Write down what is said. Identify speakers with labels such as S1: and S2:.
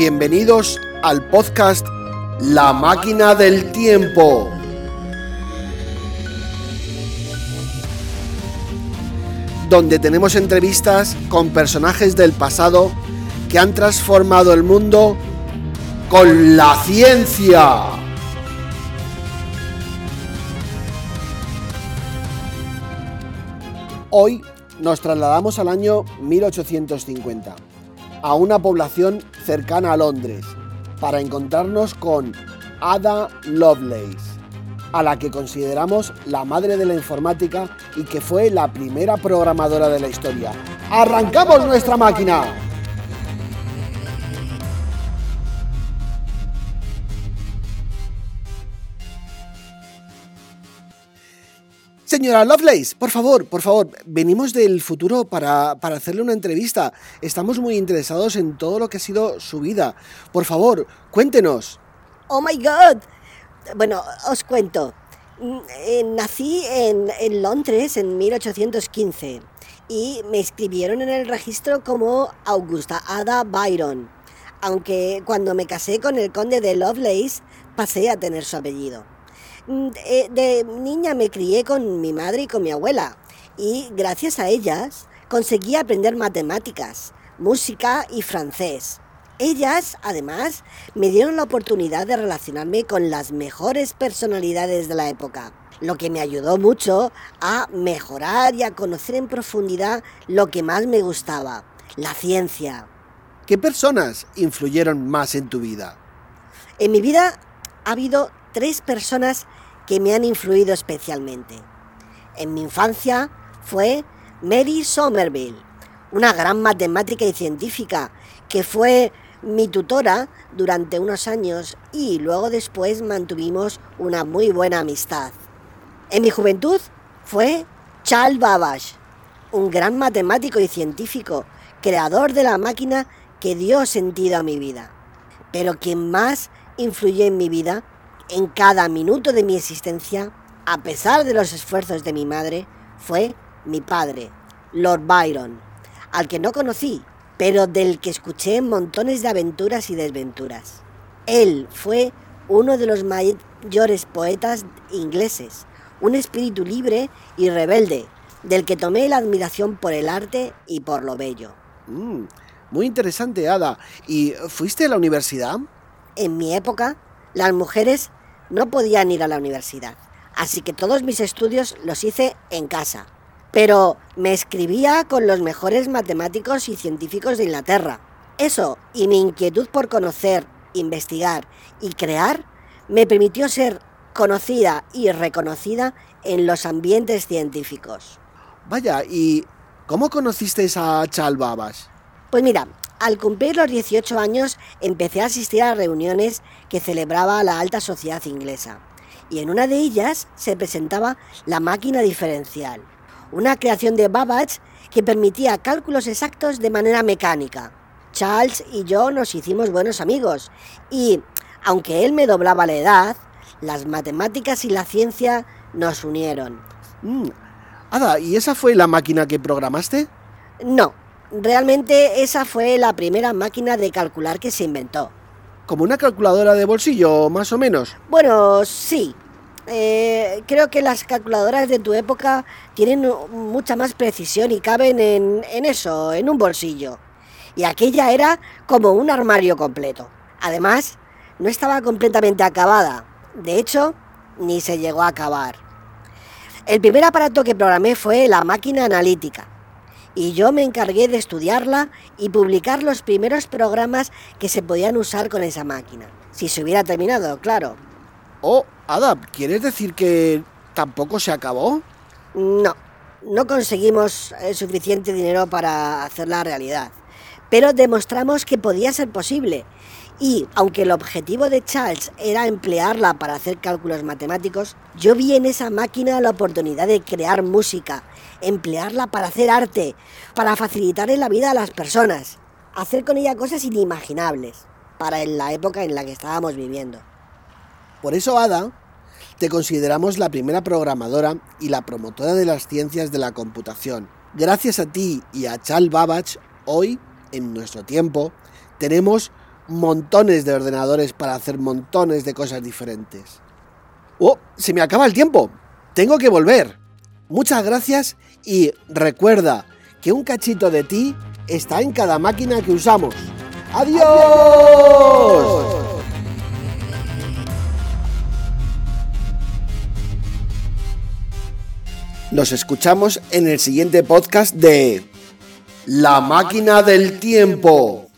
S1: Bienvenidos al podcast La máquina del tiempo. Donde tenemos entrevistas con personajes del pasado que han transformado el mundo con la ciencia. Hoy nos trasladamos al año 1850, a una población cercana a Londres, para encontrarnos con Ada Lovelace, a la que consideramos la madre de la informática y que fue la primera programadora de la historia. ¡Arrancamos nuestra máquina! Señora Lovelace, por favor, por favor, venimos del futuro para, para, hacerle una entrevista. Estamos muy interesados en todo lo que ha sido su vida. Por favor, cuéntenos.
S2: Oh my God. Bueno, os cuento. Eh, nací en, en Londres en 1815 y me inscribieron en el registro como Augusta Ada Byron, aunque cuando me casé con el conde de Lovelace pasé a tener su apellido. Mm, de, niña me crié con mi madre y con mi abuela y gracias a ellas conseguí aprender matemáticas, música y francés. Ellas, además, me dieron la oportunidad de relacionarme con las mejores personalidades de la época, lo que me ayudó mucho a mejorar y a conocer en profundidad lo que más me gustaba, la ciencia.
S1: ¿Qué personas influyeron más en tu vida?
S2: En mi vida ha habido tres personas que me han influido especialmente. En mi infancia fue Mary Somerville, una gran matemática y científica que fue mi tutora durante unos años y luego después mantuvimos una muy buena amistad. En mi juventud fue Charles Babbage, un gran matemático y científico, creador de la máquina que dio sentido a mi vida. Pero quien más influyó en mi vida en cada minuto de mi existencia, a pesar de los esfuerzos de mi madre, fue mi padre, Lord Byron, al que no conocí, pero del que escuché montones de aventuras y desventuras. Él fue uno de los mayores poetas ingleses, un espíritu libre y rebelde, del que tomé la admiración por el arte y por lo bello.
S1: Mm, muy interesante, Ada. ¿Y fuiste a la universidad?
S2: En mi época, las mujeres no podían ir a la universidad, así que todos mis estudios los hice en casa. Pero me escribía con los mejores matemáticos y científicos de Inglaterra. Eso y mi inquietud por conocer, investigar y crear me permitió ser conocida y reconocida en los ambientes científicos.
S1: Vaya, ¿y cómo conociste a Chalbabas?
S2: Pues mira, al cumplir los 18 años empecé a asistir a reuniones que celebraba la alta sociedad inglesa. Y en una de ellas se presentaba la máquina diferencial, una creación de Babbage que permitía cálculos exactos de manera mecánica. Charles y yo nos hicimos buenos amigos y, aunque él me doblaba la edad, las matemáticas y la ciencia nos unieron.
S1: Mm. Ada, ¿y esa fue la máquina que programaste?
S2: No, Realmente esa fue la primera máquina de calcular que se inventó.
S1: ¿Como una calculadora de bolsillo, más o menos?
S2: Bueno, sí. Eh, creo que las calculadoras de tu época tienen mucha más precisión y caben en, en eso, en un bolsillo. Y aquella era como un armario completo. Además, no estaba completamente acabada. De hecho, ni se llegó a acabar. El primer aparato que programé fue la máquina analítica y yo me encargué de estudiarla y publicar los primeros programas que se podían usar con esa máquina. Si se hubiera terminado, claro.
S1: Oh, Ada, ¿quieres decir que tampoco se acabó?
S2: No, no conseguimos eh, suficiente dinero para hacerla realidad, pero demostramos que podía ser posible y aunque el objetivo de Charles era emplearla para hacer cálculos matemáticos, yo vi en esa máquina la oportunidad de crear música, emplearla para hacer arte, para facilitarle la vida a las personas, hacer con ella cosas inimaginables para la época en la que estábamos viviendo.
S1: Por eso, Ada, te consideramos la primera programadora y la promotora de las ciencias de la computación. Gracias a ti y a Charles Babbage, hoy, en nuestro tiempo, tenemos montones de ordenadores para hacer montones de cosas diferentes. ¡Oh! Se me acaba el tiempo. Tengo que volver. Muchas gracias y recuerda que un cachito de ti está en cada máquina que usamos. ¡Adiós! Nos escuchamos en el siguiente podcast de La máquina del tiempo.